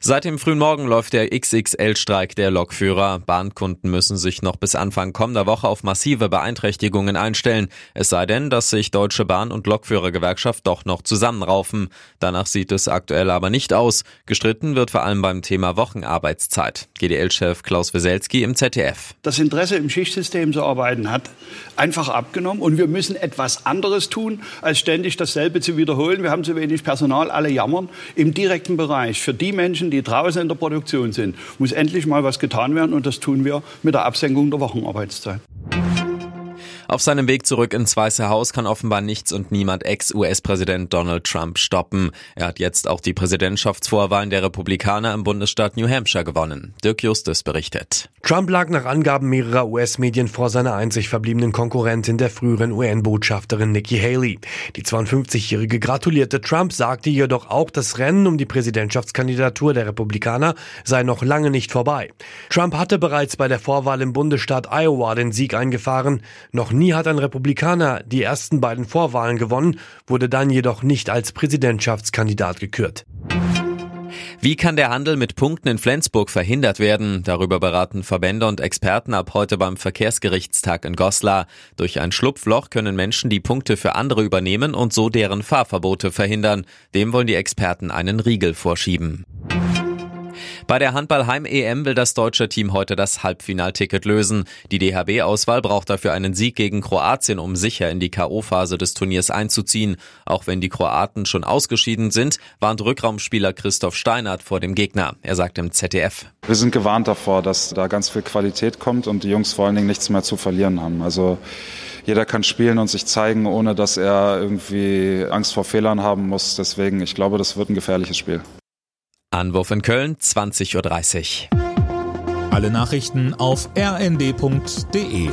Seit dem frühen Morgen läuft der XXL-Streik der Lokführer. Bahnkunden müssen sich noch bis Anfang kommender Woche auf massive Beeinträchtigungen einstellen. Es sei denn, dass sich Deutsche Bahn und Lokführergewerkschaft doch noch zusammenraufen. Danach sieht es aktuell aber nicht aus. Gestritten wird vor allem beim Thema Wochenarbeitszeit. GDL-Chef Klaus Weselski im ZDF. Das Interesse im Schichtsystem zu arbeiten hat einfach abgenommen und wir müssen etwas anderes tun, als ständig dasselbe zu wiederholen. Wir haben zu wenig Personal, alle jammern. Im direkten Bereich für die Menschen, die draußen in der Produktion sind, muss endlich mal was getan werden und das tun wir mit der Absenkung der Wochenarbeitszeit. Auf seinem Weg zurück ins Weiße Haus kann offenbar nichts und niemand Ex-US-Präsident Donald Trump stoppen. Er hat jetzt auch die Präsidentschaftsvorwahlen der Republikaner im Bundesstaat New Hampshire gewonnen. Dirk Justus berichtet. Trump lag nach Angaben mehrerer US-Medien vor seiner einzig verbliebenen Konkurrentin, der früheren UN-Botschafterin Nikki Haley. Die 52-Jährige gratulierte Trump, sagte jedoch auch, das Rennen um die Präsidentschaftskandidatur der Republikaner sei noch lange nicht vorbei. Trump hatte bereits bei der Vorwahl im Bundesstaat Iowa den Sieg eingefahren. Noch nie hat ein Republikaner die ersten beiden Vorwahlen gewonnen, wurde dann jedoch nicht als Präsidentschaftskandidat gekürt. Wie kann der Handel mit Punkten in Flensburg verhindert werden? Darüber beraten Verbände und Experten ab heute beim Verkehrsgerichtstag in Goslar. Durch ein Schlupfloch können Menschen die Punkte für andere übernehmen und so deren Fahrverbote verhindern. Dem wollen die Experten einen Riegel vorschieben. Bei der Handball-Heim-EM will das deutsche Team heute das Halbfinalticket lösen. Die DHB-Auswahl braucht dafür einen Sieg gegen Kroatien, um sicher in die K.O.-Phase des Turniers einzuziehen. Auch wenn die Kroaten schon ausgeschieden sind, warnt Rückraumspieler Christoph Steinert vor dem Gegner. Er sagt im ZDF. Wir sind gewarnt davor, dass da ganz viel Qualität kommt und die Jungs vor allen Dingen nichts mehr zu verlieren haben. Also jeder kann spielen und sich zeigen, ohne dass er irgendwie Angst vor Fehlern haben muss. Deswegen, ich glaube, das wird ein gefährliches Spiel. Anwurf in Köln, 20.30 Uhr. Alle Nachrichten auf rnd.de